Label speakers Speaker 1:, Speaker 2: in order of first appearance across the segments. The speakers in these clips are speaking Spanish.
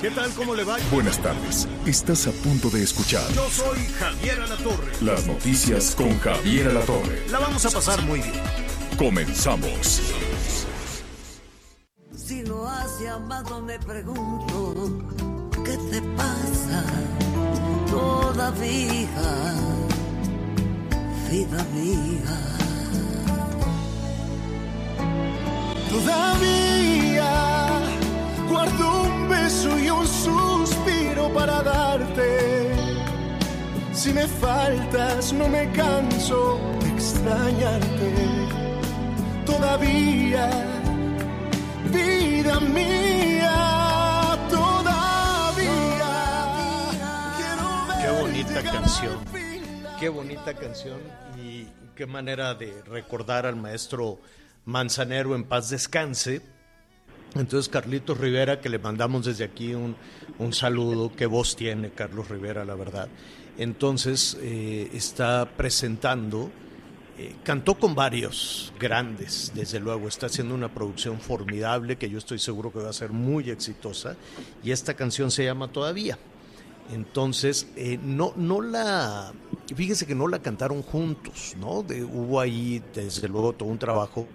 Speaker 1: ¿Qué tal? ¿Cómo le va?
Speaker 2: Buenas tardes. Estás a punto de escuchar
Speaker 1: Yo soy Javier Alatorre.
Speaker 2: las noticias con Javier Alatorre.
Speaker 1: La vamos a pasar muy bien.
Speaker 2: Comenzamos.
Speaker 3: Si no has llamado me pregunto ¿Qué te pasa todavía? Vida mía
Speaker 4: Todavía Si me faltas, no me canso de extrañarte. Todavía, vida mía, todavía. quiero
Speaker 1: Qué bonita canción. Qué bonita canción y qué manera de recordar al maestro Manzanero en paz descanse. Entonces, Carlitos Rivera, que le mandamos desde aquí un, un saludo, qué voz tiene Carlos Rivera, la verdad. Entonces, eh, está presentando, eh, cantó con varios grandes, desde luego, está haciendo una producción formidable que yo estoy seguro que va a ser muy exitosa, y esta canción se llama Todavía. Entonces, eh, no, no la, fíjese que no la cantaron juntos, ¿no? De- hubo ahí, desde luego, todo un trabajo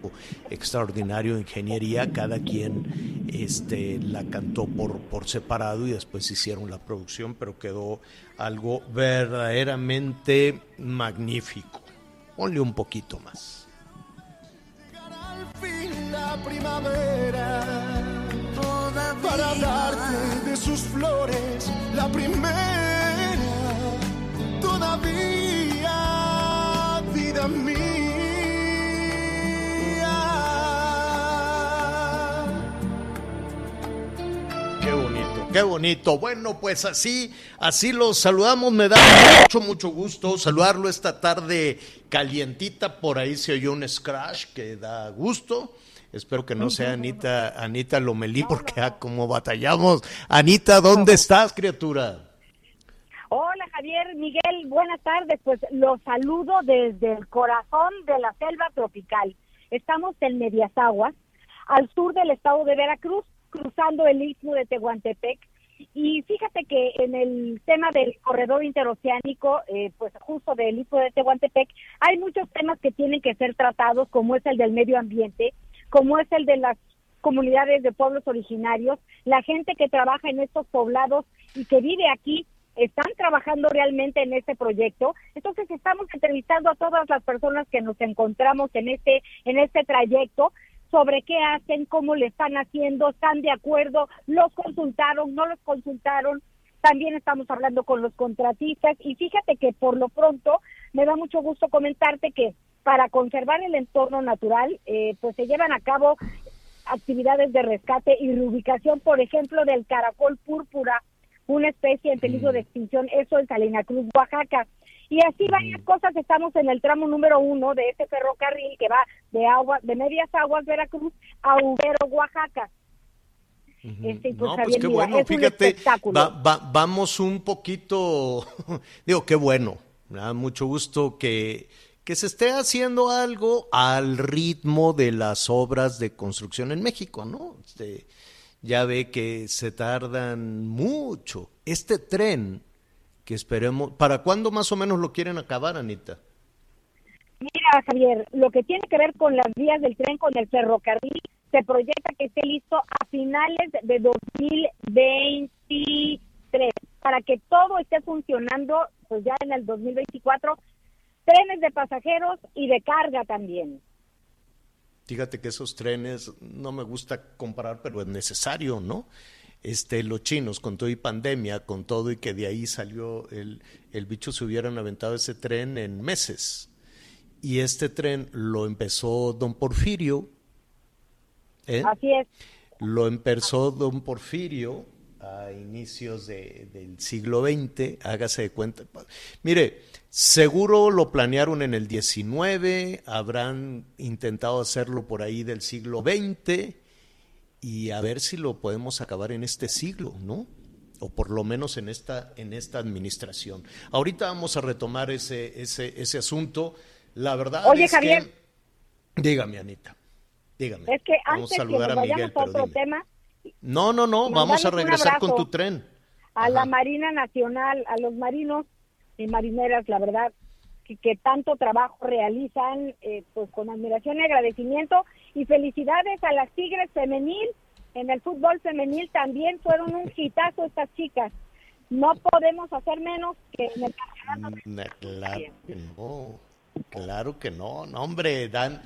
Speaker 1: extraordinario de ingeniería, cada quien este, la cantó por, por separado y después hicieron la producción, pero quedó algo verdaderamente magnífico. Ponle un poquito más.
Speaker 4: al fin la primavera para darte de sus flores la primera todavía vida mía
Speaker 1: Qué bonito, qué bonito. Bueno, pues así, así los saludamos. Me da mucho, mucho gusto saludarlo esta tarde calientita. Por ahí se oyó un scratch que da gusto. Espero que no sea Anita, Anita Lomelí, porque ah, como batallamos. Anita, ¿dónde estás, criatura?
Speaker 5: Hola Javier, Miguel, buenas tardes. Pues los saludo desde el corazón de la selva tropical. Estamos en Medias Aguas, al sur del estado de Veracruz, cruzando el istmo de Tehuantepec. Y fíjate que en el tema del corredor interoceánico, eh, pues justo del istmo de Tehuantepec, hay muchos temas que tienen que ser tratados, como es el del medio ambiente, como es el de las comunidades de pueblos originarios, la gente que trabaja en estos poblados y que vive aquí están trabajando realmente en este proyecto. Entonces estamos entrevistando a todas las personas que nos encontramos en este en este trayecto sobre qué hacen, cómo le están haciendo, están de acuerdo, los consultaron, no los consultaron. También estamos hablando con los contratistas y fíjate que por lo pronto me da mucho gusto comentarte que para conservar el entorno natural, eh, pues se llevan a cabo actividades de rescate y reubicación, por ejemplo, del caracol púrpura, una especie en peligro de extinción, eso en Salina Cruz, Oaxaca. Y así varias cosas, estamos en el tramo número uno de este ferrocarril que va de agua, de Medias Aguas, Veracruz, a Ubero, Oaxaca. Este, pues,
Speaker 1: no, pues qué bueno,
Speaker 5: es
Speaker 1: fíjate,
Speaker 5: espectáculo.
Speaker 1: va- va- vamos un poquito, digo, qué bueno, me da mucho gusto que, que se esté haciendo algo al ritmo de las obras de construcción en México, ¿no? Este, ya ve que se tardan mucho. Este tren, que esperemos, ¿para cuándo más o menos lo quieren acabar, Anita?
Speaker 5: Mira, Javier, lo que tiene que ver con las vías del tren, con el ferrocarril, se proyecta que esté listo a finales de 2023 para que todo esté funcionando pues ya en el 2024 trenes de pasajeros y de carga también.
Speaker 1: Fíjate que esos trenes, no me gusta comparar, pero es necesario, ¿no? Este, los chinos, con todo y pandemia, con todo y que de ahí salió el, el bicho, se hubieran aventado ese tren en meses. Y este tren lo empezó don Porfirio, ¿eh?
Speaker 5: Así es.
Speaker 1: Lo empezó don Porfirio a inicios de- del siglo XX, hágase de cuenta. Mire, seguro lo planearon en el XIX, habrán intentado hacerlo por ahí del siglo XX y a ver si lo podemos acabar en este siglo, ¿no? O por lo menos en esta, en esta administración. Ahorita vamos a retomar ese, ese, ese asunto. La verdad
Speaker 5: Oye,
Speaker 1: es que-
Speaker 5: Javier.
Speaker 1: Dígame, Anita. Dígame.
Speaker 5: Es que
Speaker 1: Vamos
Speaker 5: antes
Speaker 1: a
Speaker 5: que
Speaker 1: saludar a Miguel,
Speaker 5: a otro tema,
Speaker 1: No, no, no, vamos a regresar con tu tren.
Speaker 5: a la. Marina Nacional, a los marinos y marineras, la verdad, que, que tanto trabajo realizan, eh, pues con admiración y agradecimiento. Y felicidades a las Tigres femenil. En el fútbol femenil también fueron un hitazo estas chicas. No podemos hacer menos que en el campeonato.
Speaker 1: Na- Claro que no. Claro que no, no hombre, dan,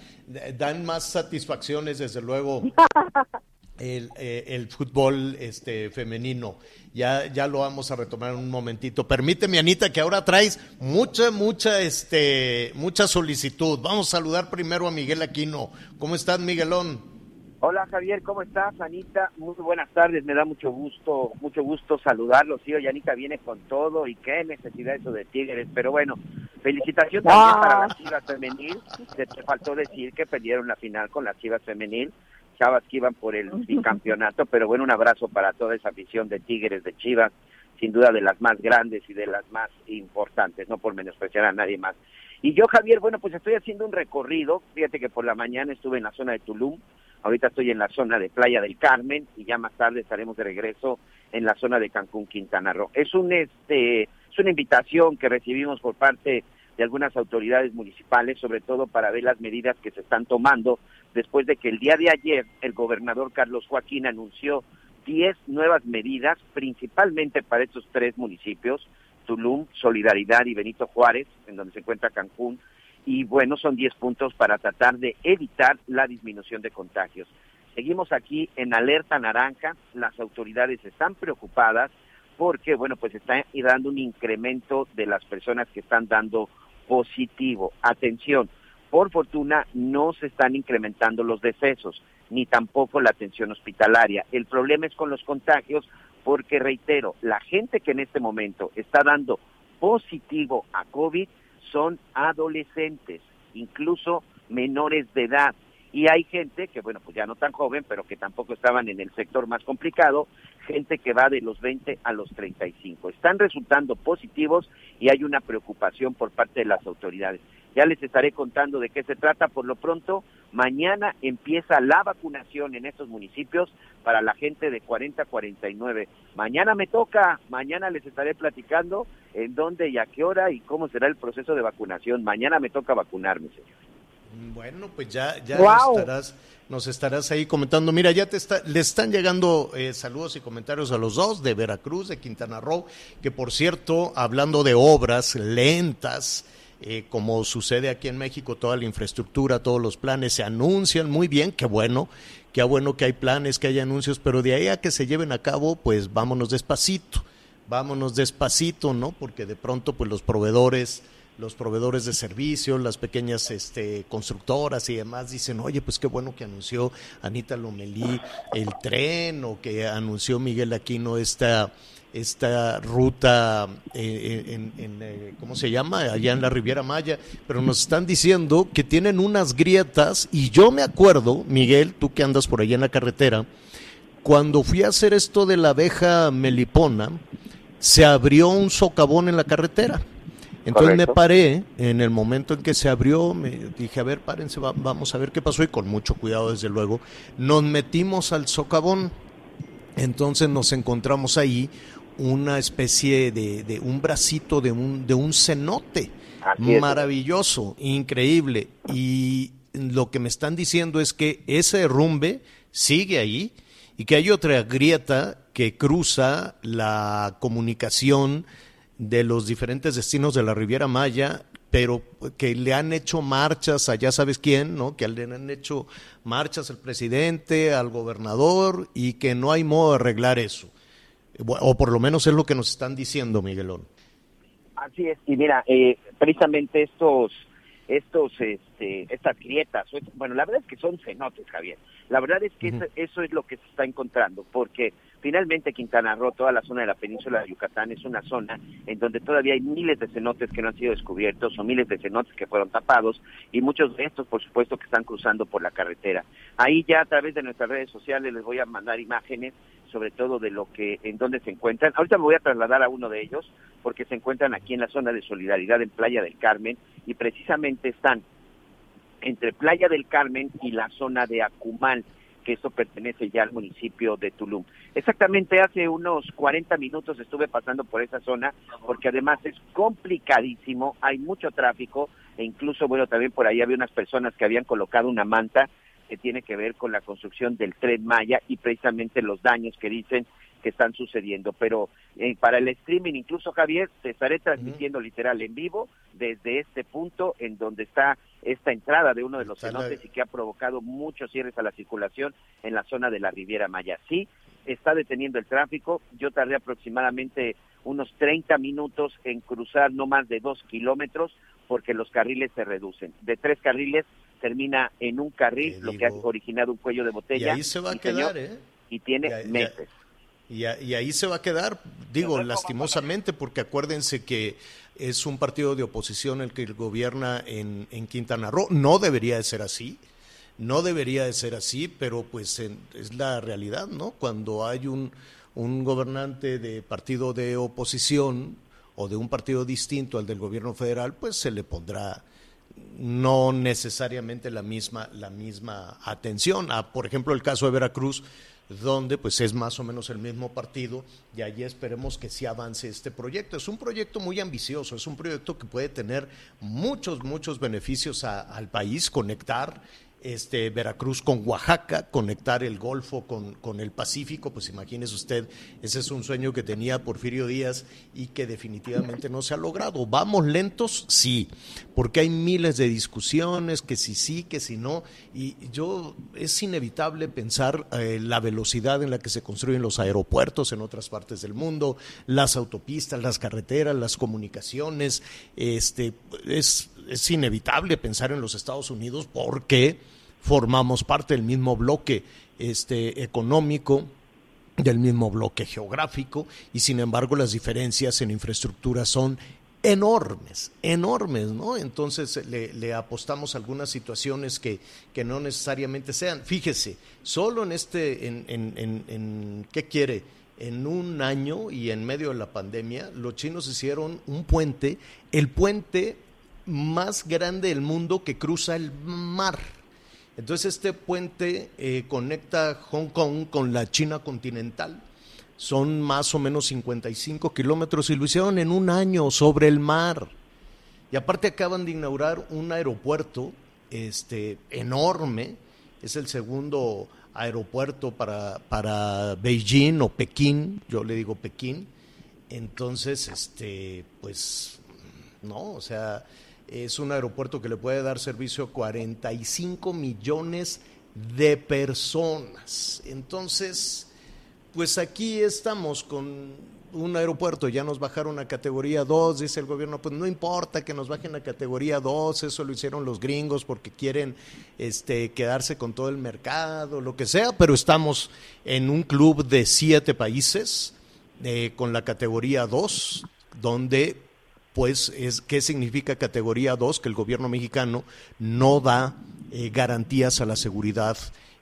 Speaker 1: dan más satisfacciones desde luego el, eh, el fútbol este femenino. Ya, ya lo vamos a retomar en un momentito. Permíteme, Anita, que ahora traes mucha, mucha, este, mucha solicitud. Vamos a saludar primero a Miguel Aquino. ¿Cómo estás, Miguelón?
Speaker 6: Hola Javier, ¿cómo estás? Anita, muy buenas tardes, me da mucho gusto, mucho gusto saludarlos. Sí, hoy Anita viene con todo y qué necesidad eso de Tigres, pero bueno, felicitación también
Speaker 5: Ah.
Speaker 6: para las Chivas femenil. Se te faltó decir que perdieron la final con las Chivas femenil, chavas que iban por el bicampeonato, pero bueno, un abrazo para toda esa afición de Tigres, de Chivas, sin duda de las más grandes y de las más importantes, no por menospreciar a nadie más. Y yo, Javier, bueno, pues estoy haciendo un recorrido, fíjate que por la mañana estuve en la zona de Tulum, Ahorita estoy en la zona de Playa del Carmen y ya más tarde estaremos de regreso en la zona de Cancún, Quintana Roo. Es un este es una invitación que recibimos por parte de algunas autoridades municipales, sobre todo para ver las medidas que se están tomando después de que el día de ayer el gobernador Carlos Joaquín anunció 10 nuevas medidas, principalmente para estos tres municipios, Tulum, Solidaridad y Benito Juárez, en donde se encuentra Cancún, y bueno, son 10 puntos para tratar de evitar la disminución de contagios. Seguimos aquí en alerta naranja, las autoridades están preocupadas porque, bueno, pues está dando un incremento de las personas que están dando positivo. Atención, por fortuna no se están incrementando los decesos, ni tampoco la atención hospitalaria. El problema es con los contagios porque, reitero, la gente que en este momento está dando positivo a COVID son adolescentes, incluso menores de edad. Y hay gente que, bueno, pues ya no tan joven, pero que tampoco estaban en el sector más complicado, gente que va de los 20 a los 35. Están resultando positivos y hay una preocupación por parte de las autoridades. Ya les estaré contando de qué se trata. Por lo pronto, mañana empieza la vacunación en estos municipios para la gente de 40 a 49. Mañana me toca, mañana les estaré platicando en dónde y a qué hora y cómo será el proceso de vacunación. Mañana me toca vacunarme, señor.
Speaker 1: Bueno, pues ya, ya nos, estarás, nos estarás ahí comentando. Mira, ya te está, le están llegando eh, saludos y comentarios a los dos, de Veracruz, de Quintana Roo, que por cierto, hablando de obras lentas, eh, como sucede aquí en México, toda la infraestructura, todos los planes se anuncian muy bien, qué bueno, qué bueno que hay planes, que hay anuncios, pero de ahí a que se lleven a cabo, pues vámonos despacito, vámonos despacito, ¿no? Porque de pronto, pues los proveedores los proveedores de servicios, las pequeñas este, constructoras y demás dicen, oye, pues qué bueno que anunció Anita Lomelí el tren o que anunció Miguel Aquino esta, esta ruta, eh, en, en, eh, ¿cómo se llama? Allá en la Riviera Maya, pero nos están diciendo que tienen unas grietas y yo me acuerdo, Miguel, tú que andas por allá en la carretera, cuando fui a hacer esto de la abeja melipona, se abrió un socavón en la carretera. Entonces
Speaker 6: Correcto.
Speaker 1: me paré en el momento en que se abrió, me dije, a ver, párense, va- vamos a ver qué pasó y con mucho cuidado, desde luego, nos metimos al socavón. Entonces nos encontramos ahí una especie de, de un bracito de un, de un cenote. Maravilloso, increíble. Y lo que me están diciendo es que ese derrumbe sigue ahí y que hay otra grieta que cruza la comunicación de los diferentes destinos de la Riviera Maya, pero que le han hecho marchas a ya sabes quién, ¿no? Que le han hecho marchas al presidente, al gobernador y que no hay modo de arreglar eso. O por lo menos es lo que nos están diciendo, Miguelón.
Speaker 6: Así es, y mira, eh, precisamente estos, estos, este, estas grietas. Bueno, la verdad es que son cenotes, Javier. La verdad es que eso, es lo que se está encontrando, porque finalmente Quintana Roo, toda la zona de la península de Yucatán, es una zona en donde todavía hay miles de cenotes que no han sido descubiertos o miles de cenotes que fueron tapados y muchos de estos, por supuesto, que están cruzando por la carretera. Ahí ya a través de nuestras redes sociales les voy a mandar imágenes sobre todo de lo que en dónde se encuentran. Ahorita me voy a trasladar a uno de ellos porque se encuentran aquí en la zona de solidaridad en Playa del Carmen y precisamente están entre Playa del Carmen y la zona de Acumal, que eso pertenece ya al municipio de Tulum. Exactamente hace unos 40 minutos estuve pasando por esa zona porque además es complicadísimo, hay mucho tráfico e incluso, bueno, también por ahí había unas personas que habían colocado una manta que tiene que ver con la construcción del tren Maya y precisamente los daños que dicen que están sucediendo. Pero eh, para el streaming, incluso Javier, te estaré transmitiendo literal en vivo desde este punto en donde está esta entrada de uno de los cenotes y que ha provocado muchos cierres a la circulación en la zona de la Riviera Maya. Sí, está deteniendo el tráfico. Yo tardé aproximadamente unos 30 minutos en cruzar no más de dos kilómetros porque los carriles se reducen. De tres carriles termina en un carril, lo que ha originado un cuello de botella.
Speaker 1: Y ahí se va a quedar, ¿eh?
Speaker 6: Y tiene meses.
Speaker 1: Y, ahí se va a quedar, digo, lastimosamente, porque acuérdense que es un partido de oposición el que gobierna en, en Quintana Roo. No debería de ser así, no debería de ser así, pero pues es la realidad, ¿no? Cuando hay un, un gobernante de partido de oposición o de un partido distinto al del gobierno federal, pues se le pondrá no necesariamente la misma, la misma atención. A, por ejemplo, el caso de Veracruz, donde pues es más o menos el mismo partido y allí esperemos que sí avance este proyecto. Es un proyecto muy ambicioso, es un proyecto que puede tener muchos, muchos beneficios al país, conectar este, Veracruz con Oaxaca, conectar el Golfo con, con, el Pacífico, pues imagínese usted, ese es un sueño que tenía Porfirio Díaz y que definitivamente no se ha logrado. ¿Vamos lentos? Sí, porque hay miles de discusiones, que si sí, que si no, y yo es inevitable pensar eh, la velocidad en la que se construyen los aeropuertos en otras partes del mundo, las autopistas, las carreteras, las comunicaciones, este, es es inevitable pensar en los Estados Unidos porque formamos parte del mismo bloque este, económico, del mismo bloque geográfico y sin embargo las diferencias en infraestructura son enormes, enormes, ¿no? Entonces le, apostamos a algunas situaciones que, que, no necesariamente sean. Fíjese, solo en este, en, en, en, ¿qué quiere? En un año y en medio de la pandemia, los chinos hicieron un puente, el puente más grande del mundo que cruza el mar. Entonces este puente eh, conecta Hong Kong con la China continental. Son más o menos 55 kilómetros y lo hicieron en un año sobre el mar. Y aparte acaban de inaugurar un aeropuerto este, enorme. Es el segundo aeropuerto para, para Beijing o Pekín, yo le digo Pekín. Entonces, este, pues, no, o sea, es un aeropuerto que le puede dar servicio a 45 millones de personas. Entonces, pues aquí estamos con un aeropuerto, ya nos bajaron a categoría 2, dice el gobierno, pues no importa que nos bajen a categoría 2, eso lo hicieron los gringos porque quieren este, quedarse con todo el mercado, lo que sea, pero estamos en un club de siete países eh, con la categoría 2, donde pues es qué significa categoría 2, que el gobierno mexicano no da eh, garantías a la seguridad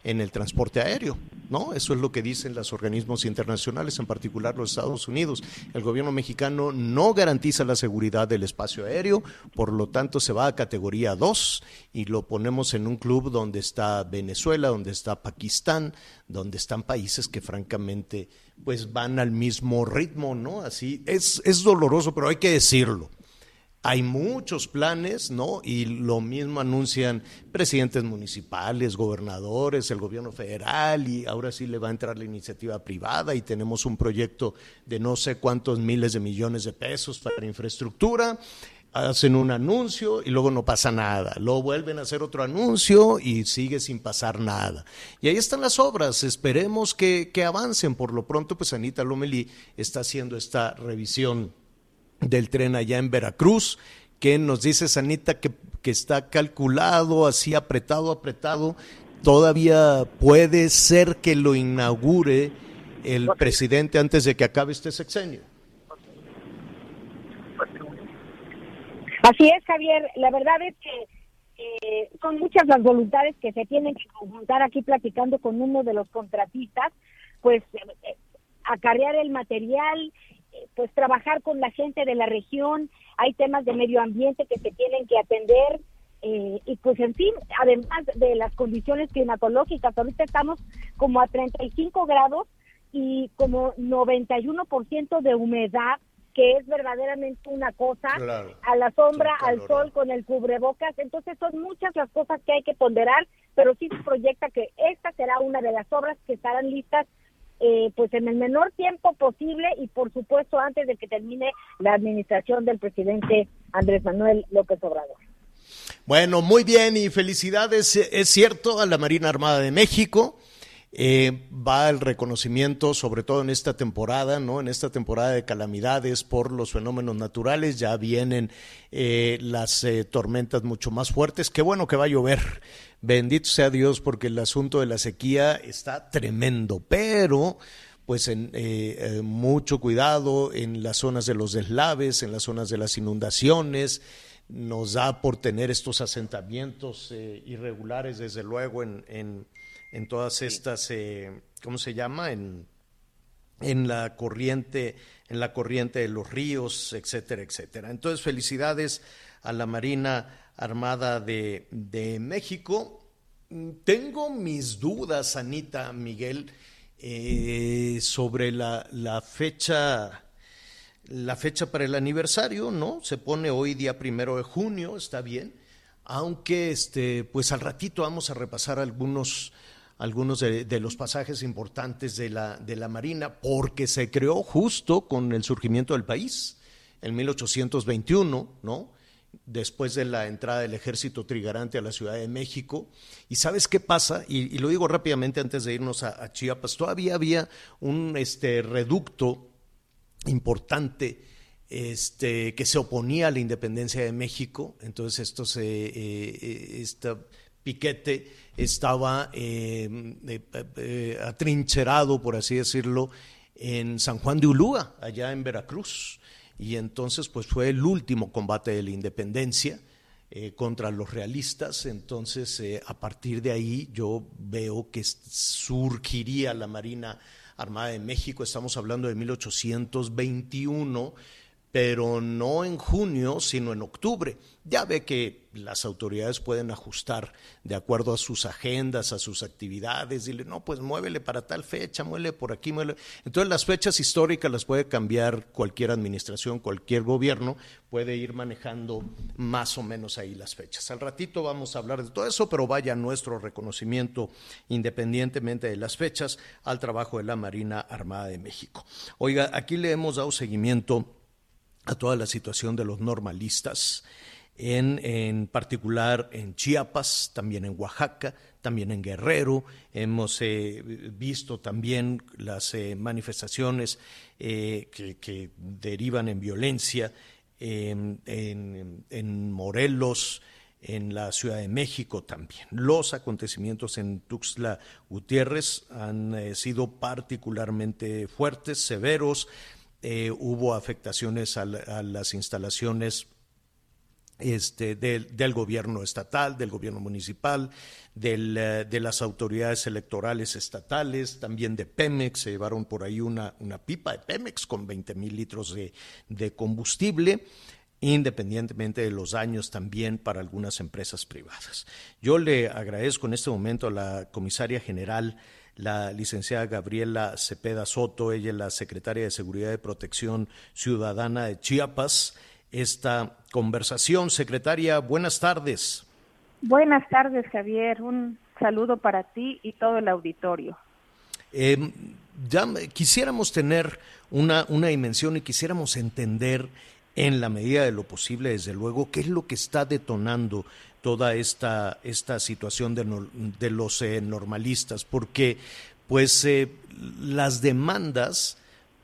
Speaker 1: en el transporte aéreo, ¿no? Eso es lo que dicen los organismos internacionales, en particular los Estados Unidos. El gobierno mexicano no garantiza la seguridad del espacio aéreo, por lo tanto se va a categoría 2 y lo ponemos en un club donde está Venezuela, donde está Pakistán, donde están países que francamente pues van al mismo ritmo, ¿no? Así es, es doloroso, pero hay que decirlo. Hay muchos planes, ¿no? Y lo mismo anuncian presidentes municipales, gobernadores, el gobierno federal, y ahora sí le va a entrar la iniciativa privada y tenemos un proyecto de no sé cuántos miles de millones de pesos para infraestructura hacen un anuncio y luego no pasa nada. Luego vuelven a hacer otro anuncio y sigue sin pasar nada. Y ahí están las obras. Esperemos que, avancen. Por lo pronto, pues Anita Lomelí está haciendo esta revisión del tren allá en Veracruz. ¿Qué nos dices, Anita? ¿Qué, que está calculado, así apretado, apretado, todavía puede ser que lo inaugure el presidente antes de que acabe este sexenio.
Speaker 5: Así es, Javier. La verdad es que eh, son muchas las voluntades que se tienen que conjuntar aquí platicando con uno de los contratistas, pues eh, acarrear el material, eh, pues trabajar con la gente de la región, hay temas de medio ambiente que se tienen que atender y pues en fin, además de las condiciones climatológicas, ahorita estamos como a 35 grados y como 91% de humedad que es verdaderamente una cosa, a la sombra, al sol, con el cubrebocas. Entonces son muchas las cosas que hay que ponderar, pero sí se proyecta que esta será una de las obras que estarán listas eh, pues en el menor tiempo posible y por supuesto antes de que termine la administración del presidente Andrés Manuel López Obrador.
Speaker 1: Bueno, muy bien y felicidades, es cierto, a la Marina Armada de México eh, va el reconocimiento, sobre todo en esta temporada, ¿no? En esta temporada de calamidades por los fenómenos naturales, ya vienen eh, las eh, tormentas mucho más fuertes. Qué bueno que va a llover. Bendito sea Dios, porque el asunto de la sequía está tremendo, pero pues en mucho cuidado en las zonas de los deslaves, en las zonas de las inundaciones, nos da por tener estos asentamientos irregulares, desde luego, en todas estas, eh, ¿cómo se llama? En, en la corriente, en la corriente de los ríos, etcétera, etcétera. Entonces, felicidades a la Marina Armada de, México. Tengo mis dudas, Anita Miguel, eh, sobre la, la, fecha. La fecha para el aniversario, ¿no? Se pone hoy día primero de junio, está bien. Aunque este, pues al ratito vamos a repasar algunos algunos de, los pasajes importantes de la, de la Marina, porque se creó justo con el surgimiento del país, en 1821, ¿no? después de la entrada del ejército trigarante a la Ciudad de México. ¿Y sabes qué pasa? Y, lo digo rápidamente antes de irnos a, Chiapas, todavía había un este, reducto importante este, que se oponía a la independencia de México, entonces esto se, eh, eh, piquete estaba eh, eh, eh, atrincherado, por así decirlo, en San Juan de Ulúa, allá en Veracruz. Y entonces, pues fue el último combate de la independencia contra los realistas. Entonces, a partir de ahí, yo veo que surgiría la Marina Armada de México. Estamos hablando de 1821 pero no en junio, sino en octubre. Ya ve que las autoridades pueden ajustar de acuerdo a sus agendas, a sus actividades, dile, no, pues muévele para tal fecha, muévele por aquí, muévele. Entonces las fechas históricas las puede cambiar cualquier administración, cualquier gobierno, puede ir manejando más o menos ahí las fechas. Al ratito vamos a hablar de todo eso, pero vaya nuestro reconocimiento, independientemente de las fechas, al trabajo de la Marina Armada de México. Oiga, aquí le hemos dado seguimiento a toda la situación de los normalistas, en, en, particular en Chiapas, también en Oaxaca, también en Guerrero. Hemos eh, visto también las eh, manifestaciones eh, que, derivan en violencia en, en, Morelos, en la Ciudad de México también. Los acontecimientos en Tuxtla Gutiérrez han sido particularmente fuertes, severos, eh, hubo afectaciones a, las instalaciones este, del, gobierno estatal, del gobierno municipal, eh, de las autoridades electorales estatales, también de Pemex, se llevaron por ahí una, pipa de Pemex con 20 mil litros de combustible independientemente de los daños también para algunas empresas privadas. Yo le agradezco en este momento a la comisaria general la licenciada Gabriela Cepeda Soto, ella es la secretaria de Seguridad y Protección Ciudadana de Chiapas, esta conversación. Secretaria, buenas tardes.
Speaker 7: Buenas tardes, Javier. Un saludo para ti y todo el auditorio.
Speaker 1: Em, ya quisiéramos tener una, una dimensión y quisiéramos entender en la medida de lo posible, desde luego, qué es lo que está detonando toda esta, esta situación de, de los eh, normalistas, porque pues eh, las demandas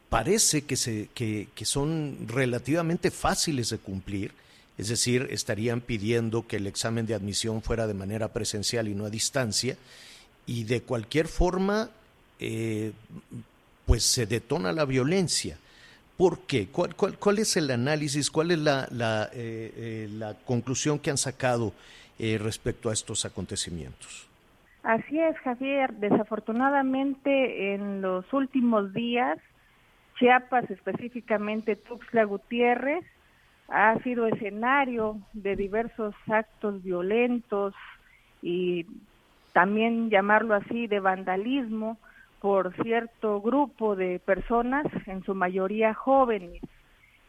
Speaker 1: parece que, se, que, son relativamente fáciles de cumplir, es decir, estarían pidiendo que el examen de admisión fuera de manera presencial y no a distancia, y de cualquier forma, eh, pues se detona la violencia. ¿Por qué? ¿Cuál, cuál, es el análisis? ¿Cuál es la, eh, eh, la conclusión que han sacado respecto a estos acontecimientos?
Speaker 7: Así es, Javier. Desafortunadamente, en los últimos días, Chiapas, específicamente Tuxtla Gutiérrez, ha sido escenario de diversos actos violentos y también llamarlo así de vandalismo por cierto grupo de personas, en su mayoría jóvenes.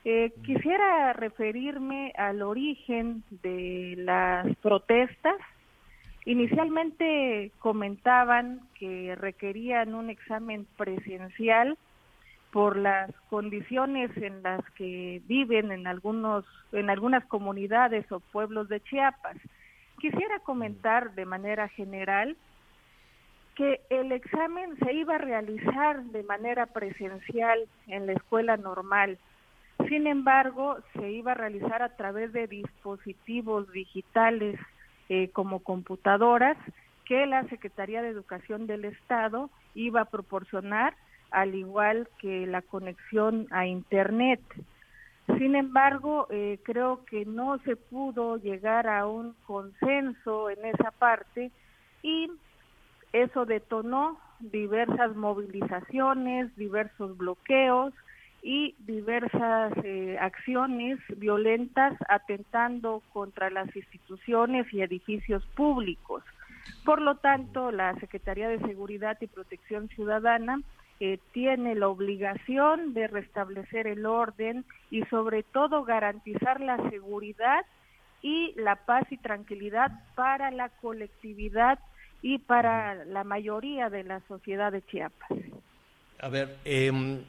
Speaker 7: Eh, quisiera referirme al origen de las protestas Inicialmente comentaban que requerían un examen presencial por las condiciones en las que viven en algunos en algunas comunidades o pueblos de Chiapas. Quisiera comentar de manera general que el examen se iba a realizar de manera presencial en la escuela normal. Sin embargo, se iba a realizar a través de dispositivos digitales eh, como computadoras que la Secretaría de Educación del Estado iba a proporcionar, al igual que la conexión a Internet. Sin embargo, eh, creo que no se pudo llegar a un consenso en esa parte y eso detonó diversas movilizaciones, diversos bloqueos, y diversas eh, acciones violentas atentando contra las instituciones y edificios públicos. Por lo tanto, la Secretaría de Seguridad y Protección Ciudadana eh, tiene la obligación de restablecer el orden y sobre todo garantizar la seguridad y la paz y tranquilidad para la colectividad y para la mayoría de la sociedad de Chiapas.
Speaker 1: A ver, eh,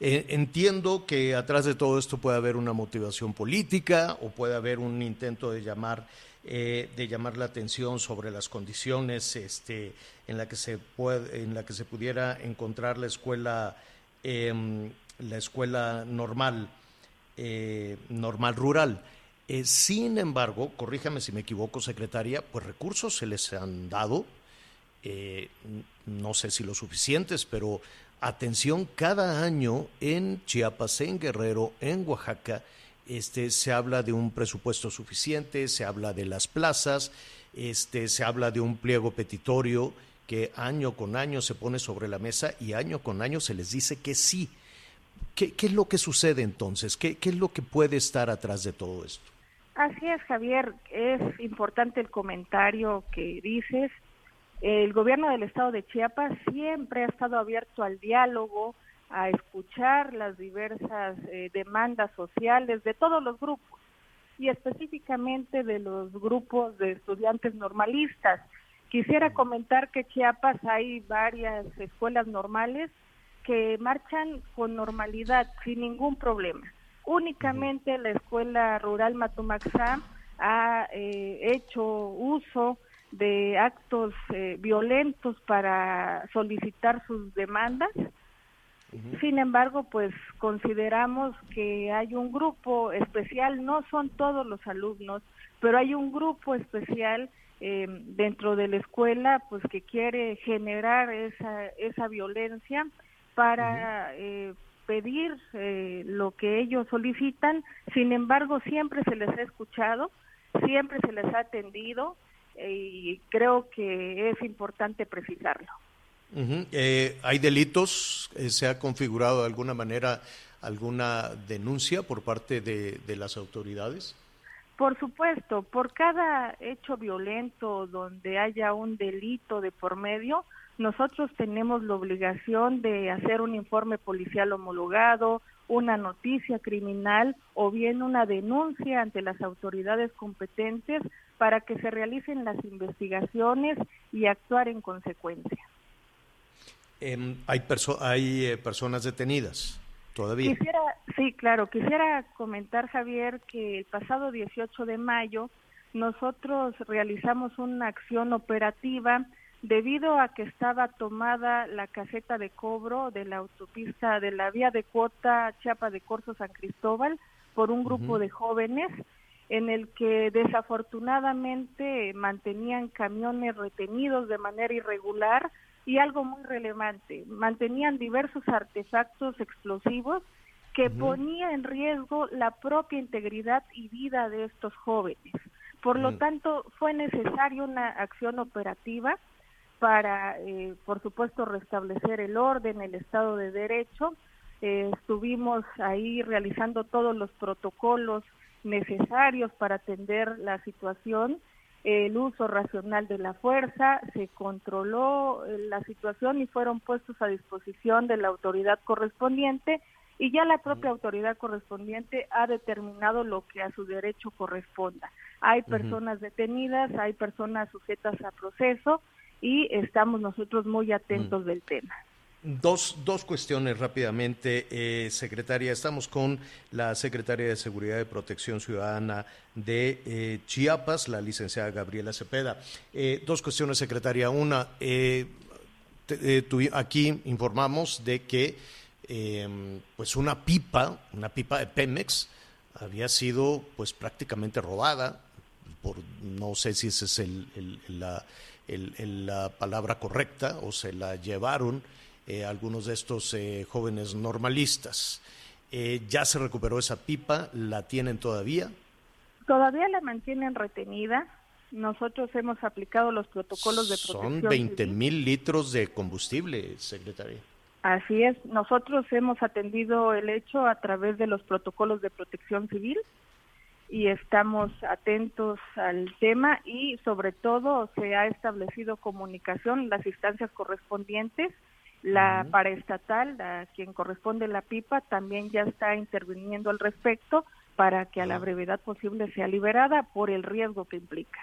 Speaker 1: eh, entiendo que atrás de todo esto puede haber una motivación política o puede haber un intento de llamar eh, de llamar la atención sobre las condiciones este, en la que se puede, en la que se pudiera encontrar la escuela em, la escuela normal eh, normal rural. Sin embargo, corríjame si me equivoco, secretaria, pues recursos se les han dado, no sé si lo suficientes, pero atención, cada año en Chiapas, en Guerrero, en Oaxaca, este, se habla de un presupuesto suficiente, se habla de las plazas, este, se habla de un pliego petitorio que año con año se pone sobre la mesa y año con año se les dice que sí. ¿Qué, es lo que sucede entonces? ¿Qué, ¿Qué es lo que puede estar atrás de todo esto?
Speaker 7: Así es, Javier. Es importante el comentario que dices. El gobierno del estado de Chiapas siempre ha estado abierto al diálogo, a escuchar las diversas eh, demandas sociales de todos los grupos y específicamente de los grupos de estudiantes normalistas. Quisiera comentar que Chiapas hay varias escuelas normales que marchan con normalidad, sin ningún problema. Únicamente la escuela rural Matumaxá ha eh, hecho uso de actos eh, violentos para solicitar sus demandas. Sin embargo, pues consideramos que hay un grupo especial, no son todos los alumnos, pero hay un grupo especial eh, dentro de la escuela, pues que quiere generar esa, esa violencia para eh, pedir lo que ellos solicitan. Sin embargo, siempre se les ha escuchado, siempre se les ha atendido, y creo que es importante precisarlo.
Speaker 1: Eh, ¿Hay delitos? Eh, ¿Se ha configurado de alguna manera alguna denuncia por parte de las autoridades?
Speaker 7: Por supuesto, por cada hecho violento donde haya un delito de por medio, nosotros tenemos la obligación de hacer un informe policial homologado, una noticia criminal o bien una denuncia ante las autoridades competentes para que se realicen las investigaciones y actuar en consecuencia.
Speaker 1: Em, hay hay eh, personas detenidas todavía.
Speaker 7: Quisiera, sí, claro, quisiera comentar, Javier, que el pasado 18 de mayo nosotros realizamos una acción operativa debido a que estaba tomada la caseta de cobro de la autopista de la vía de cuota Chiapa de Corzo San Cristóbal por un grupo de jóvenes en el que desafortunadamente mantenían camiones retenidos de manera irregular y algo muy relevante, mantenían diversos artefactos explosivos que ponía en riesgo la propia integridad y vida de estos jóvenes. Por lo tanto, fue necesaria una acción operativa para, eh, por supuesto, restablecer el orden, el Estado de Derecho. Eh, estuvimos ahí realizando todos los protocolos necesarios para atender la situación, el uso racional de la fuerza, se controló eh, la situación y fueron puestos a disposición de la autoridad correspondiente y ya la propia autoridad correspondiente ha determinado lo que a su derecho corresponda. Hay personas detenidas, hay personas sujetas a proceso y estamos nosotros muy atentos del tema.
Speaker 1: Dos, dos cuestiones rápidamente, eh, secretaria. Estamos con la secretaria de Seguridad y Protección Ciudadana de eh, Chiapas, la licenciada Gabriela Cepeda. Eh, dos cuestiones, secretaria. Una, aquí informamos de que pues una pipa, una pipa de Pemex, había sido pues prácticamente robada por no sé si esa es el, la, la palabra correcta o se la llevaron eh, algunos de estos eh, jóvenes normalistas. Eh, ¿Ya se recuperó esa pipa? ¿La tienen todavía?
Speaker 7: Todavía la mantienen retenida. Nosotros hemos aplicado los protocolos de protección.
Speaker 1: Son 20 mil litros de combustible, secretaria.
Speaker 7: Así es. Nosotros hemos atendido el hecho a través de los protocolos de protección civil y estamos atentos al tema y sobre todo se ha establecido comunicación las instancias correspondientes la paraestatal, a quien corresponde la pipa, también ya está interviniendo al respecto para que a la brevedad posible sea liberada por el riesgo que implica.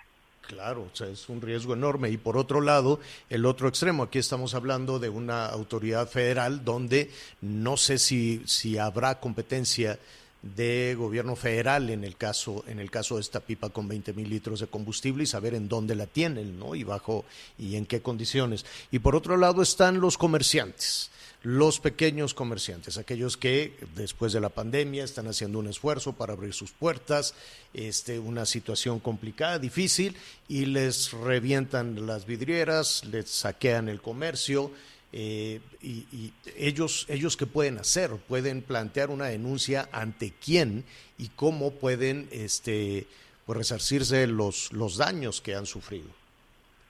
Speaker 1: Claro, o sea, es un riesgo enorme. Y por otro lado, el otro extremo, aquí estamos hablando de una autoridad federal donde no sé si, si habrá competencia de gobierno federal en el caso en el caso de esta pipa con 20 mil litros de combustible y saber en dónde la tienen no y bajo y en qué condiciones. Y por otro lado están los comerciantes los pequeños comerciantes, aquellos que después de la pandemia están haciendo un esfuerzo para abrir sus puertas, este, una situación complicada, difícil, y les revientan las vidrieras, les saquean el comercio, eh, y, ellos, ellos qué pueden hacer, pueden plantear una denuncia ante quién y cómo pueden este, pues, resarcirse los, los daños que han sufrido.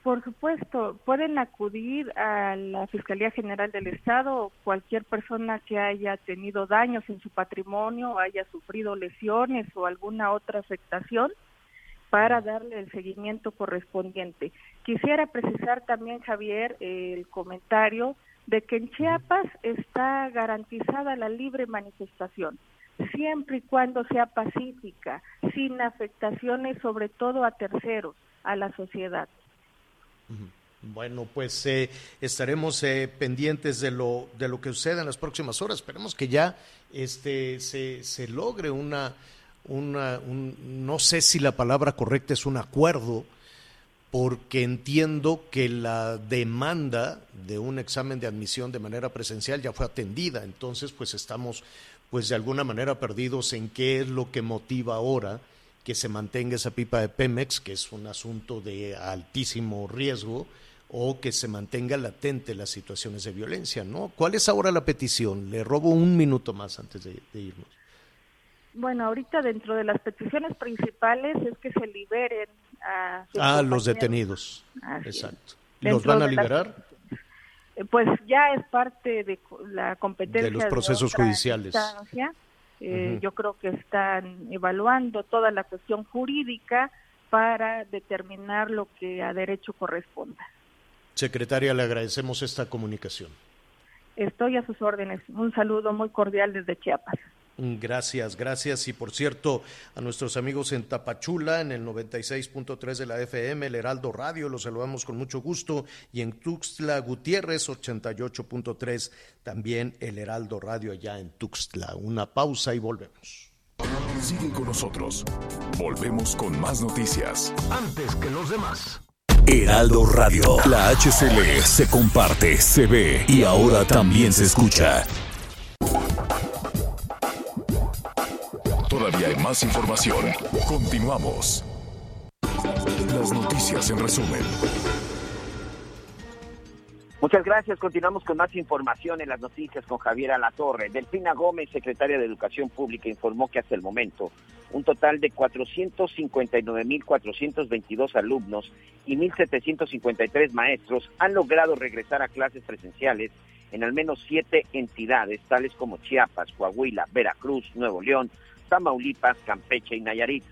Speaker 7: Por supuesto, pueden acudir a la Fiscalía General del Estado cualquier persona que haya tenido daños en su patrimonio, haya sufrido lesiones o alguna otra afectación para darle el seguimiento correspondiente. Quisiera precisar también, Javier, el comentario de que en Chiapas está garantizada la libre manifestación, siempre y cuando sea pacífica, sin afectaciones sobre todo a terceros, a la sociedad.
Speaker 1: Bueno, pues eh, estaremos eh, pendientes de lo de lo que suceda en las próximas horas. Esperemos que ya este se, se logre una una un, no sé si la palabra correcta es un acuerdo porque entiendo que la demanda de un examen de admisión de manera presencial ya fue atendida, entonces pues estamos pues de alguna manera perdidos en qué es lo que motiva ahora que se mantenga esa pipa de Pemex, que es un asunto de altísimo riesgo, o que se mantenga latente las situaciones de violencia, ¿no? ¿Cuál es ahora la petición? Le robo un minuto más antes de irnos.
Speaker 7: Bueno, ahorita dentro de las peticiones principales es que se liberen a...
Speaker 1: Ah, los detenidos. Exacto. ¿Los van a liberar?
Speaker 7: Pues ya es parte de la competencia
Speaker 1: de los procesos judiciales.
Speaker 7: Eh, yo creo que están evaluando toda la cuestión jurídica para determinar lo que a derecho corresponda.
Speaker 1: Secretaria, le agradecemos esta comunicación.
Speaker 7: Estoy a sus órdenes. Un saludo muy cordial desde Chiapas.
Speaker 1: Gracias, gracias. Y por cierto, a nuestros amigos en Tapachula, en el 96.3 de la FM, el Heraldo Radio, los saludamos con mucho gusto. Y en Tuxtla Gutiérrez, 88.3, también el Heraldo Radio allá en Tuxtla. Una pausa y volvemos.
Speaker 2: Sigue con nosotros. Volvemos con más noticias.
Speaker 8: Antes que los demás.
Speaker 2: Heraldo Radio. La HCL se comparte, se ve y ahora también se escucha. Más información. Continuamos. Las noticias en resumen.
Speaker 6: Muchas gracias. Continuamos con más información en las noticias con Javier Alatorre. Delfina Gómez, secretaria de Educación Pública, informó que hasta el momento un total de 459.422 alumnos y 1.753 maestros han logrado regresar a clases presenciales en al menos siete entidades, tales como Chiapas, Coahuila, Veracruz, Nuevo León, Tamaulipas, Campeche y Nayarit.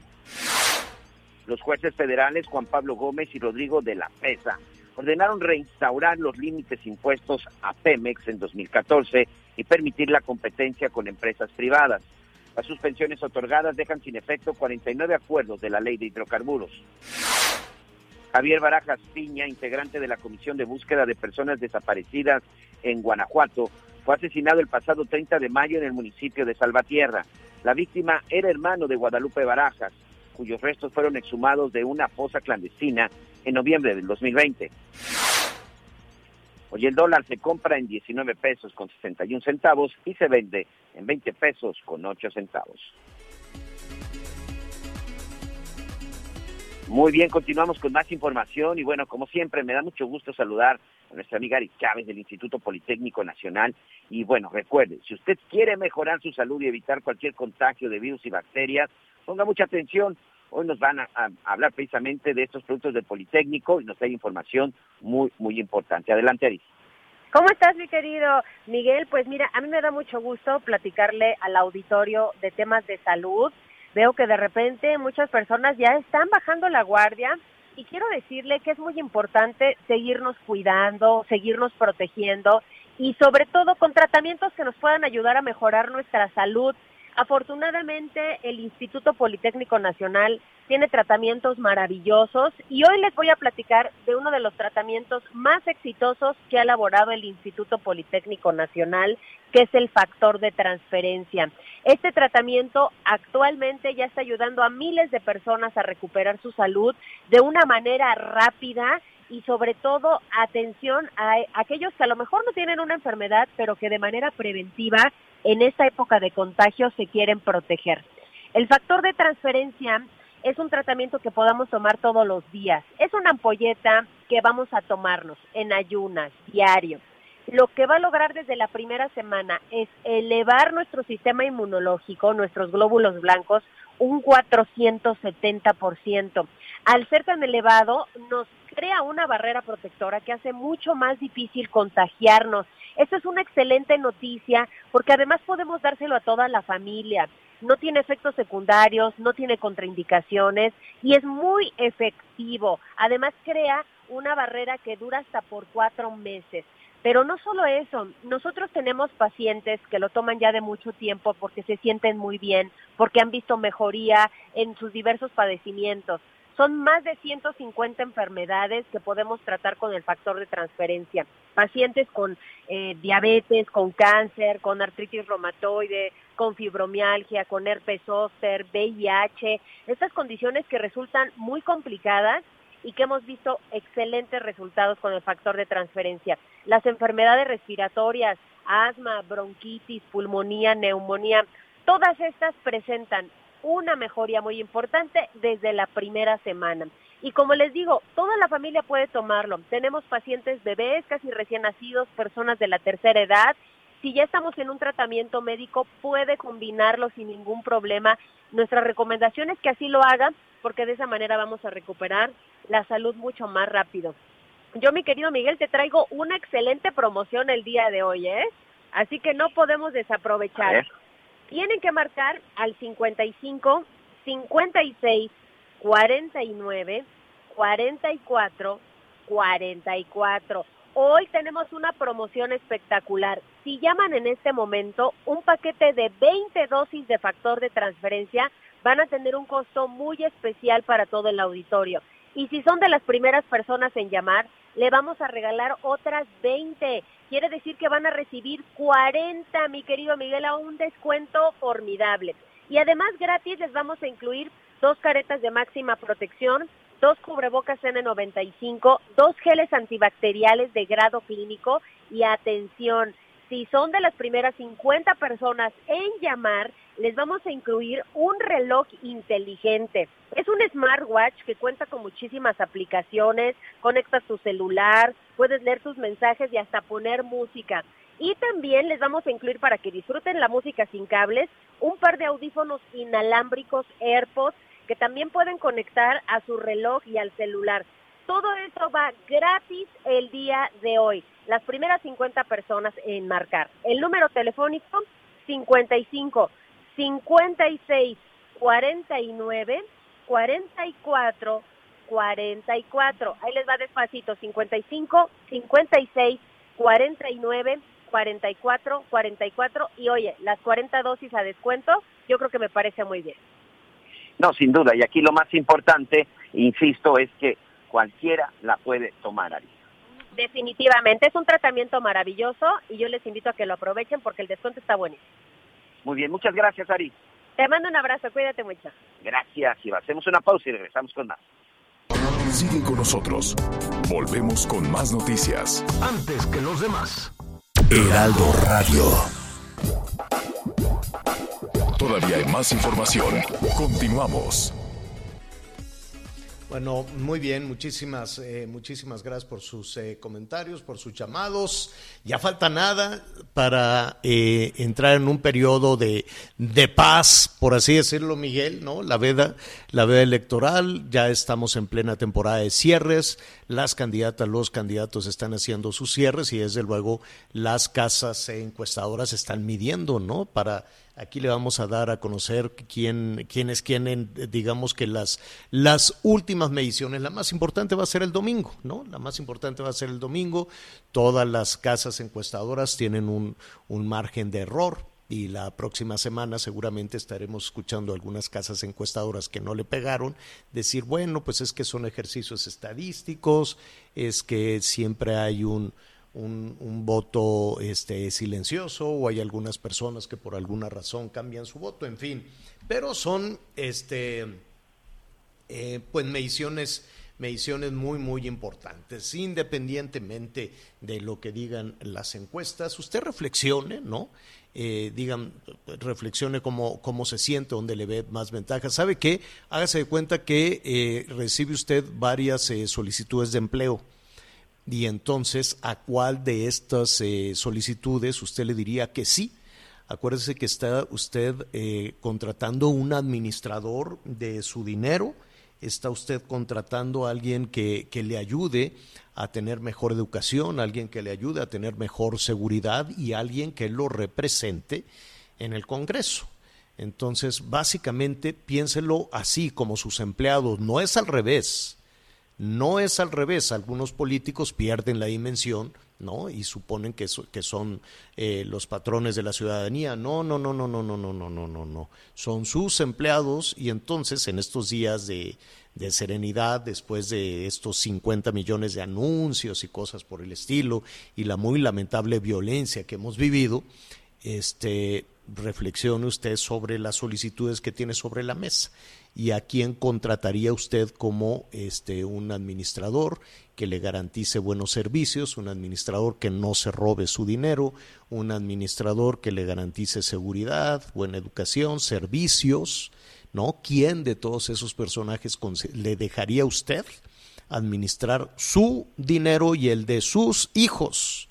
Speaker 6: Los jueces federales Juan Pablo Gómez y Rodrigo de la Pesa ordenaron reinstaurar los límites impuestos a Pemex en 2014 y permitir la competencia con empresas privadas. Las suspensiones otorgadas dejan sin efecto 49 acuerdos de la ley de hidrocarburos. Javier Barajas Piña, integrante de la Comisión de Búsqueda de Personas Desaparecidas en Guanajuato, fue asesinado el pasado 30 de mayo en el municipio de Salvatierra. La víctima era hermano de Guadalupe Barajas, cuyos restos fueron exhumados de una fosa clandestina en noviembre del 2020. Hoy el dólar se compra en 19 pesos con 61 centavos y se vende en 20 pesos con 8 centavos. Muy bien, continuamos con más información y bueno, como siempre, me da mucho gusto saludar a nuestra amiga Ari Chávez del Instituto Politécnico Nacional. Y bueno, recuerde, si usted quiere mejorar su salud y evitar cualquier contagio de virus y bacterias, ponga mucha atención. Hoy nos van a, hablar precisamente de estos productos del Politécnico y nos da información muy, muy importante. Adelante, Ari.
Speaker 9: ¿Cómo estás, mi querido Miguel? Pues mira, a mí me da mucho gusto platicarle al auditorio de temas de salud veo que de repente muchas personas ya están bajando la guardia y quiero decirle que es muy importante seguirnos cuidando, seguirnos protegiendo y sobre todo con tratamientos que nos puedan ayudar a mejorar nuestra salud. Afortunadamente el Instituto Politécnico Nacional tiene tratamientos maravillosos y hoy les voy a platicar de uno de los tratamientos más exitosos que ha elaborado el Instituto Politécnico Nacional, que es el factor de transferencia. Este tratamiento actualmente ya está ayudando a miles de personas a recuperar su salud de una manera rápida y sobre todo atención a aquellos que a lo mejor no tienen una enfermedad, pero que de manera preventiva en esta época de contagio se quieren proteger. El factor de transferencia es un tratamiento que podamos tomar todos los días. Es una ampolleta que vamos a tomarnos en ayunas, diario. Lo que va a lograr desde la primera semana es elevar nuestro sistema inmunológico, nuestros glóbulos blancos, un 470%. Al ser tan elevado, nos crea una barrera protectora que hace mucho más difícil contagiarnos. Esta es una excelente noticia porque además podemos dárselo a toda la familia no tiene efectos secundarios, no tiene contraindicaciones y es muy efectivo. Además crea una barrera que dura hasta por cuatro meses. Pero no solo eso, nosotros tenemos pacientes que lo toman ya de mucho tiempo porque se sienten muy bien, porque han visto mejoría en sus diversos padecimientos. Son más de 150 enfermedades que podemos tratar con el factor de transferencia. Pacientes con eh, diabetes, con cáncer, con artritis reumatoide, con fibromialgia, con herpes zóster, VIH, estas condiciones que resultan muy complicadas y que hemos visto excelentes resultados con el factor de transferencia. Las enfermedades respiratorias, asma, bronquitis, pulmonía, neumonía, todas estas presentan una mejoría muy importante desde la primera semana. Y como les digo, toda la familia puede tomarlo. Tenemos pacientes bebés, casi recién nacidos, personas de la tercera edad. Si ya estamos en un tratamiento médico, puede combinarlo sin ningún problema. Nuestra recomendación es que así lo haga, porque de esa manera vamos a recuperar la salud mucho más rápido. Yo, mi querido Miguel, te traigo una excelente promoción el día de hoy, ¿eh? Así que no podemos desaprovechar tienen que marcar al 55 56 49 44 44. Hoy tenemos una promoción espectacular. Si llaman en este momento, un paquete de 20 dosis de factor de transferencia van a tener un costo muy especial para todo el auditorio. Y si son de las primeras personas en llamar, le vamos a regalar otras 20. Quiere decir que van a recibir 40, mi querido Miguel, a un descuento formidable. Y además gratis les vamos a incluir dos caretas de máxima protección, dos cubrebocas N95, dos geles antibacteriales de grado clínico y atención, si son de las primeras 50 personas en llamar, les vamos a incluir un reloj inteligente. Es un smartwatch que cuenta con muchísimas aplicaciones, conectas tu celular, puedes leer tus mensajes y hasta poner música. Y también les vamos a incluir para que disfruten la música sin cables, un par de audífonos inalámbricos AirPods que también pueden conectar a su reloj y al celular. Todo esto va gratis el día de hoy. Las primeras 50 personas en marcar. El número telefónico 55 56 49 44 44. Ahí les va despacito. 55 56 49 44 44 y oye, las 40 dosis a descuento, yo creo que me parece muy bien.
Speaker 6: No, sin duda. Y aquí lo más importante, insisto, es que cualquiera la puede tomar, Ari.
Speaker 9: Definitivamente, es un tratamiento maravilloso y yo les invito a que lo aprovechen porque el descuento está buenísimo.
Speaker 6: Muy bien, muchas gracias, Ari.
Speaker 9: Te mando un abrazo, cuídate mucho.
Speaker 6: Gracias, y Hacemos una pausa y regresamos con más.
Speaker 2: Sigue con nosotros. Volvemos con más noticias.
Speaker 8: Antes que los demás.
Speaker 2: Heraldo Radio. Todavía hay más información. Continuamos.
Speaker 1: Bueno, muy bien, muchísimas, eh, muchísimas gracias por sus eh, comentarios, por sus llamados. Ya falta nada para eh, entrar en un periodo de, de paz, por así decirlo, Miguel, ¿no? La veda, la veda electoral, ya estamos en plena temporada de cierres, las candidatas, los candidatos están haciendo sus cierres y desde luego las casas encuestadoras están midiendo, ¿no? Para Aquí le vamos a dar a conocer quién, quién es quién digamos que las, las últimas mediciones. La más importante va a ser el domingo, ¿no? La más importante va a ser el domingo. Todas las casas encuestadoras tienen un, un margen de error y la próxima semana seguramente estaremos escuchando algunas casas encuestadoras que no le pegaron decir, bueno, pues es que son ejercicios estadísticos, es que siempre hay un, un, voto este, silencioso o hay algunas personas que por alguna razón cambian su voto, en fin, pero son este, eh, pues mediciones, mediciones muy, muy importantes, independientemente de lo que digan las encuestas, usted reflexione, ¿no? Eh, digan, reflexione cómo, cómo se siente, dónde le ve más ventajas. ¿Sabe qué? Hágase de cuenta que eh, recibe usted varias solicitudes de empleo y entonces a cuál de estas eh, solicitudes usted le diría que sí. Acuérdese que está usted eh, contratando un administrador de su dinero, está usted contratando a alguien que, que le ayude a tener mejor educación, alguien que le ayude a tener mejor seguridad y alguien que lo represente en el Congreso. Entonces, básicamente, piénselo así como sus empleados, no es al revés no es al revés, algunos políticos pierden la dimensión, ¿no? Y suponen que, que son eh, los patrones de la ciudadanía. No, no, no, no, no, no, no, no, no, no, no. Son sus empleados y entonces en estos días de, de serenidad, después de estos 50 millones de anuncios y cosas por el estilo y la muy lamentable violencia que hemos vivido, este, reflexione usted sobre las solicitudes que tiene sobre la mesa y a quién contrataría usted como este un administrador que le garantice buenos servicios, un administrador que no se robe su dinero, un administrador que le garantice seguridad, buena educación, servicios, ¿no? ¿Quién de todos esos personajes le dejaría a usted administrar su dinero y el de sus hijos?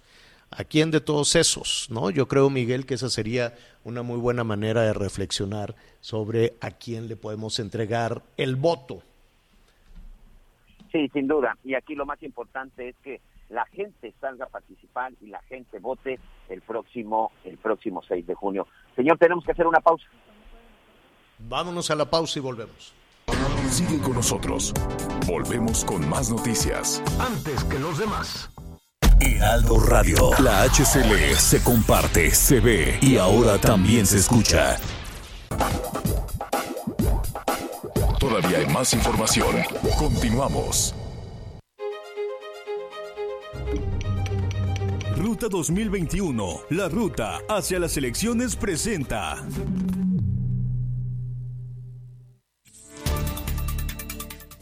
Speaker 1: ¿A quién de todos esos? ¿No? Yo creo, Miguel, que esa sería una muy buena manera de reflexionar sobre a quién le podemos entregar el voto.
Speaker 6: Sí, sin duda. Y aquí lo más importante es que la gente salga a participar y la gente vote el próximo el próximo 6 de junio. Señor, tenemos que hacer una pausa.
Speaker 1: Vámonos a la pausa y volvemos.
Speaker 2: Sigue con nosotros. Volvemos con más noticias.
Speaker 8: Antes que los demás.
Speaker 2: Heraldo Radio. La HCL se comparte, se ve y ahora también se escucha. Todavía hay más información. Continuamos.
Speaker 10: Ruta 2021. La ruta hacia las elecciones presenta.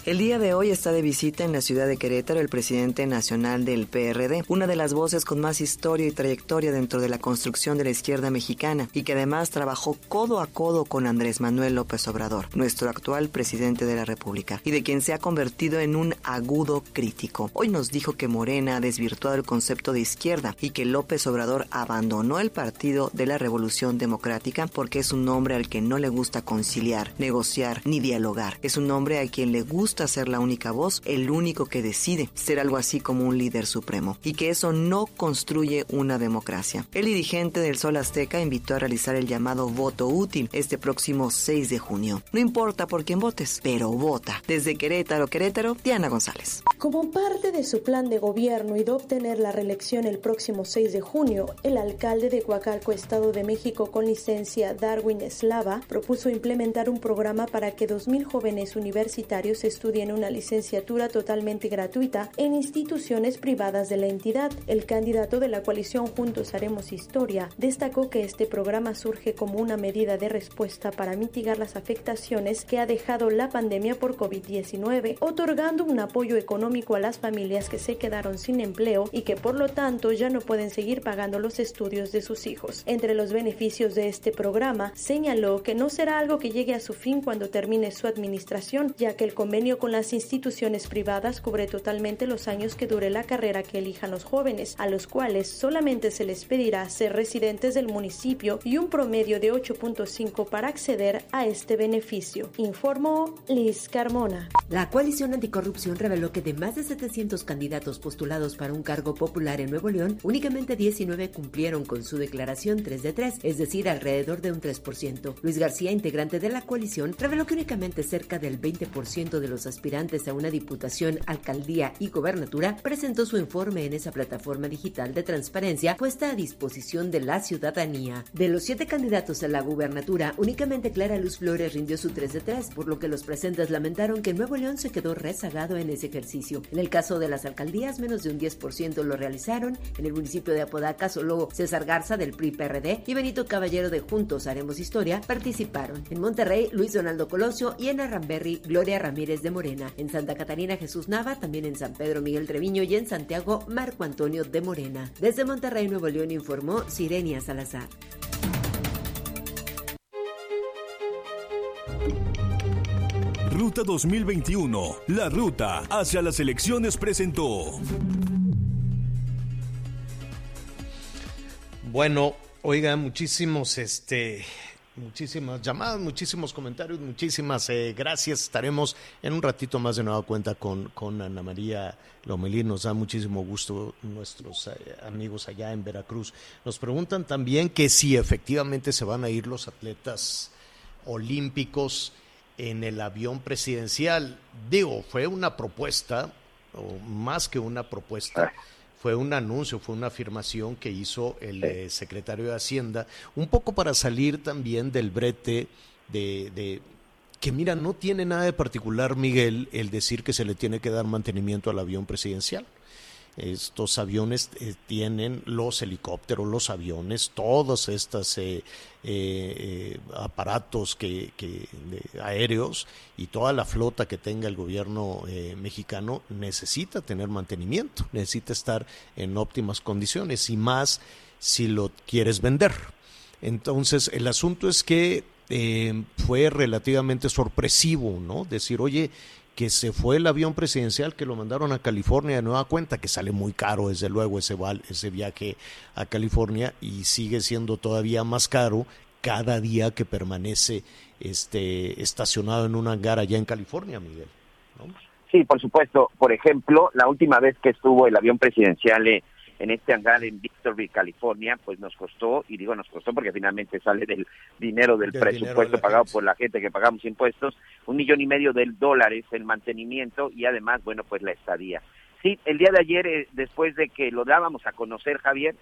Speaker 11: El día de hoy está de visita en la ciudad de Querétaro el presidente nacional del PRD, una de las voces con más historia y trayectoria dentro de la construcción de la izquierda mexicana y que además trabajó codo a codo con Andrés Manuel López Obrador, nuestro actual presidente de la República, y de quien se ha convertido en un agudo crítico. Hoy nos dijo que Morena ha desvirtuado el concepto de izquierda y que López Obrador abandonó el Partido de la Revolución Democrática porque es un hombre al que no le gusta conciliar, negociar ni dialogar. Es un hombre a quien le gusta ser la única voz, el único que decide, ser algo así como un líder supremo, y que eso no construye una democracia. El dirigente del Sol Azteca invitó a realizar el llamado voto útil este próximo 6 de junio. No importa por quién votes, pero vota. Desde Querétaro, Querétaro, Diana González.
Speaker 12: Como parte de su plan de gobierno y de obtener la reelección el próximo 6 de junio, el alcalde de Coacalco, Estado de México, con licencia Darwin Slava, propuso implementar un programa para que 2.000 jóvenes universitarios estudien una licenciatura totalmente gratuita en instituciones privadas de la entidad. El candidato de la coalición Juntos Haremos Historia destacó que este programa surge como una medida de respuesta para mitigar las afectaciones que ha dejado la pandemia por COVID-19, otorgando un apoyo económico a las familias que se quedaron sin empleo y que por lo tanto ya no pueden seguir pagando los estudios de sus hijos. Entre los beneficios de este programa, señaló que no será algo que llegue a su fin cuando termine su administración, ya que el convenio con las instituciones privadas cubre totalmente los años que dure la carrera que elijan los jóvenes, a los cuales solamente se les pedirá ser residentes del municipio y un promedio de 8.5 para acceder a este beneficio, informó Liz Carmona.
Speaker 13: La coalición anticorrupción reveló que de más de 700 candidatos postulados para un cargo popular en Nuevo León, únicamente 19 cumplieron con su declaración 3 de 3, es decir, alrededor de un 3%. Luis García, integrante de la coalición, reveló que únicamente cerca del 20% de los aspirantes a una diputación, alcaldía y gobernatura presentó su informe en esa plataforma digital de transparencia puesta a disposición de la ciudadanía. De los siete candidatos a la gubernatura, únicamente Clara Luz Flores rindió su 3 de 3, por lo que los presentes lamentaron que Nuevo León se quedó rezagado en ese ejercicio. En el caso de las alcaldías, menos de un 10% lo realizaron. En el municipio de Apodaca, solo César Garza del PRI-PRD y Benito Caballero de Juntos Haremos Historia participaron. En Monterrey, Luis Donaldo Colosio y en Arramberri, Gloria Ramírez de Morena. En Santa Catarina, Jesús Nava, también en San Pedro, Miguel Treviño y en Santiago, Marco Antonio de Morena. Desde Monterrey, Nuevo León, informó Sirenia Salazar.
Speaker 10: Ruta 2021, la ruta hacia las elecciones presentó.
Speaker 1: Bueno, oiga, muchísimos, este, muchísimas llamadas, muchísimos comentarios, muchísimas eh, gracias. Estaremos en un ratito más de nueva cuenta con, con Ana María Lomelí. Nos da muchísimo gusto nuestros eh, amigos allá en Veracruz. Nos preguntan también que si efectivamente se van a ir los atletas olímpicos en el avión presidencial. Digo, fue una propuesta, o más que una propuesta, fue un anuncio, fue una afirmación que hizo el eh, secretario de Hacienda, un poco para salir también del brete de, de que mira, no tiene nada de particular, Miguel, el decir que se le tiene que dar mantenimiento al avión presidencial. Estos aviones eh, tienen los helicópteros, los aviones, todos estos eh, eh, aparatos que, que aéreos y toda la flota que tenga el gobierno mexicano necesita tener mantenimiento, necesita estar en óptimas condiciones y más si lo quieres vender. Entonces, el asunto es que eh, fue relativamente sorpresivo, ¿no? Decir, oye, que se fue el avión presidencial que lo mandaron a California de nueva cuenta, que sale muy caro, desde luego, ese, ese viaje a California y sigue siendo todavía más caro cada día que permanece este, estacionado en un hangar allá en California, Miguel.
Speaker 6: Sí, por supuesto. Por ejemplo, la última vez que estuvo el avión presidencial en este hangar en Victorville, California, pues nos costó, y digo nos costó porque finalmente sale del dinero del,
Speaker 1: Del dinero de
Speaker 6: presupuesto pagado
Speaker 1: gente.
Speaker 6: por la gente que pagamos impuestos, un millón y medio de dólares el mantenimiento y además, bueno, pues la estadía. Sí, el día de ayer, eh, después de que lo dábamos a conocer, Javier,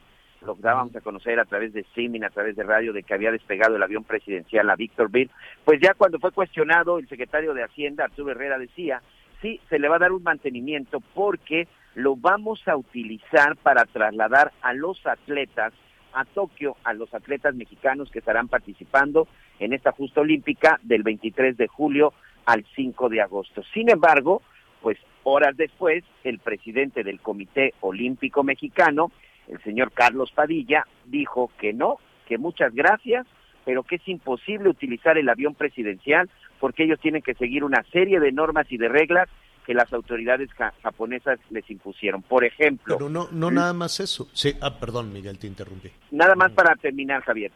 Speaker 6: lo dábamos a conocer a través de streaming, a través de radio, de que había despegado el avión presidencial a Victorville, pues ya cuando fue cuestionado, el secretario de Hacienda, Arturo Herrera, decía, sí, se le va a dar un mantenimiento porque lo vamos a utilizar para trasladar a los atletas a Tokio, a los atletas mexicanos que estarán participando en esta justa olímpica del 23 de julio al 5 de agosto. Sin embargo, pues horas después, el presidente del Comité Olímpico Mexicano, el señor Carlos Padilla, dijo que no, que muchas gracias, pero que es imposible utilizar el avión presidencial porque ellos tienen que seguir una serie de normas y de reglas que las autoridades japonesas les impusieron. Por ejemplo...
Speaker 1: Pero no, no nada más eso. Sí, ah, perdón, Miguel, te interrumpí.
Speaker 6: Nada más para terminar, Javier.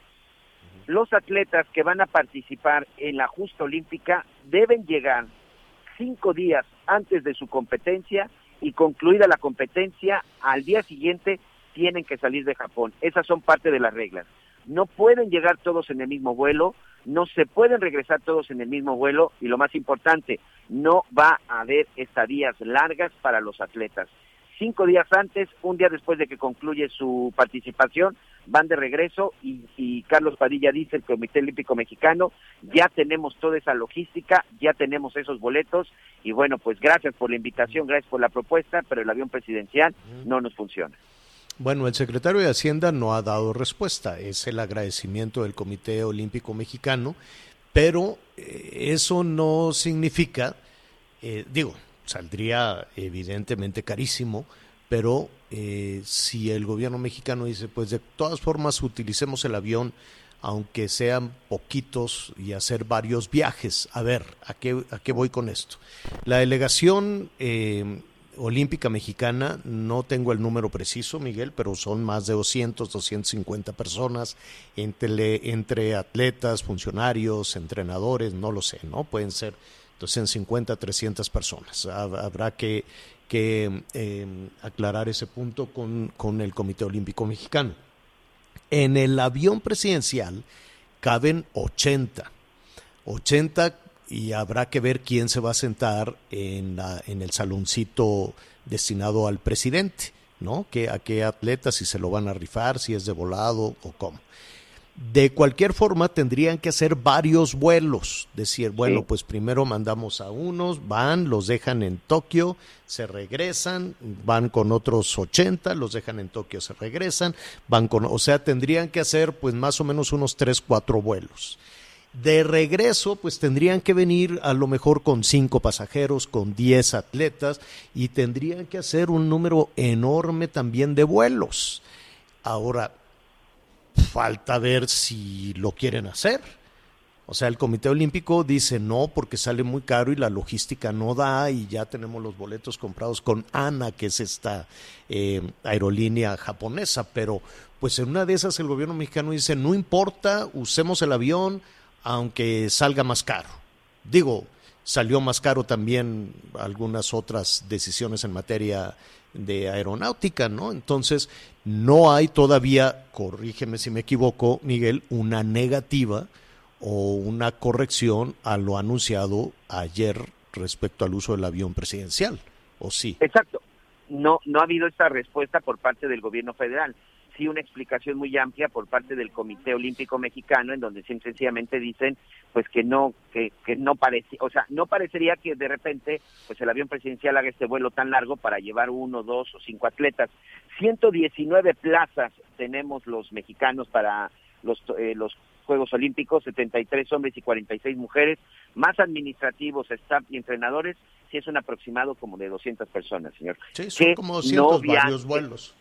Speaker 6: Los atletas que van a participar en la justa olímpica deben llegar cinco días antes de su competencia y concluida la competencia, al día siguiente tienen que salir de Japón. Esas son parte de las reglas. No pueden llegar todos en el mismo vuelo, no se pueden regresar todos en el mismo vuelo y lo más importante, no va a haber estadías largas para los atletas. Cinco días antes, un día después de que concluye su participación, van de regreso y, y, Carlos Padilla dice el Comité Olímpico Mexicano, ya tenemos toda esa logística, ya tenemos esos boletos y bueno, pues gracias por la invitación, gracias por la propuesta, pero el avión presidencial no nos funciona.
Speaker 1: Bueno, el secretario de Hacienda no ha dado respuesta. Es el agradecimiento del Comité Olímpico Mexicano, pero eh, eso no significa, eh, digo, saldría evidentemente carísimo, pero eh, si el gobierno mexicano dice, pues de todas formas utilicemos el avión, aunque sean poquitos y hacer varios viajes. A ver, ¿a qué, a qué voy con esto? La delegación olímpica mexicana, no tengo el número preciso, Miguel, pero son más de 200, 250 personas entre, entre atletas, funcionarios, entrenadores, no lo sé, ¿no? Pueden ser 250, 300 personas. Habrá que, que em, aclarar ese punto con, con el Comité Olímpico Mexicano. En el avión presidencial caben 80. 80 y habrá que ver quién se va a sentar en, la, en el saloncito destinado al presidente, ¿no? Que, a qué atleta, si se lo van a rifar, si es de volado o cómo. De cualquier forma, tendrían que hacer varios vuelos. Decir, bueno, pues primero mandamos a unos, van, los dejan en Tokio, se regresan, van con otros 80, los dejan en Tokio, se regresan, van con, o sea, tendrían que hacer pues más o menos unos 3, 4 vuelos. De regreso, pues tendrían que venir a lo mejor con cinco pasajeros, con diez atletas y tendrían que hacer un número enorme también de vuelos. Ahora, falta ver si lo quieren hacer. O sea, el Comité Olímpico dice no porque sale muy caro y la logística no da y ya tenemos los boletos comprados con ANA, que es esta eh, aerolínea japonesa, pero pues en una de esas el gobierno mexicano dice no importa, usemos el avión, aunque salga más caro. Digo, salió más caro también algunas otras decisiones en materia de aeronáutica, ¿no? Entonces, no hay todavía, corrígeme si me equivoco, Miguel, una negativa o una corrección a lo anunciado ayer respecto al uso del avión presidencial, ¿o sí?
Speaker 6: Exacto. No, no ha habido esta respuesta por parte del gobierno federal sí una explicación muy amplia por parte del Comité Olímpico Mexicano en donde sencillamente dicen pues que no que, que no parece o sea no parecería que de repente pues el avión presidencial haga este vuelo tan largo para llevar uno dos o cinco atletas. 119 plazas tenemos los mexicanos para los eh, los Juegos Olímpicos, 73 hombres y 46 mujeres, más administrativos, staff y entrenadores, sí es un aproximado como de 200 personas, señor.
Speaker 1: Sí, son como 200 varios vuelos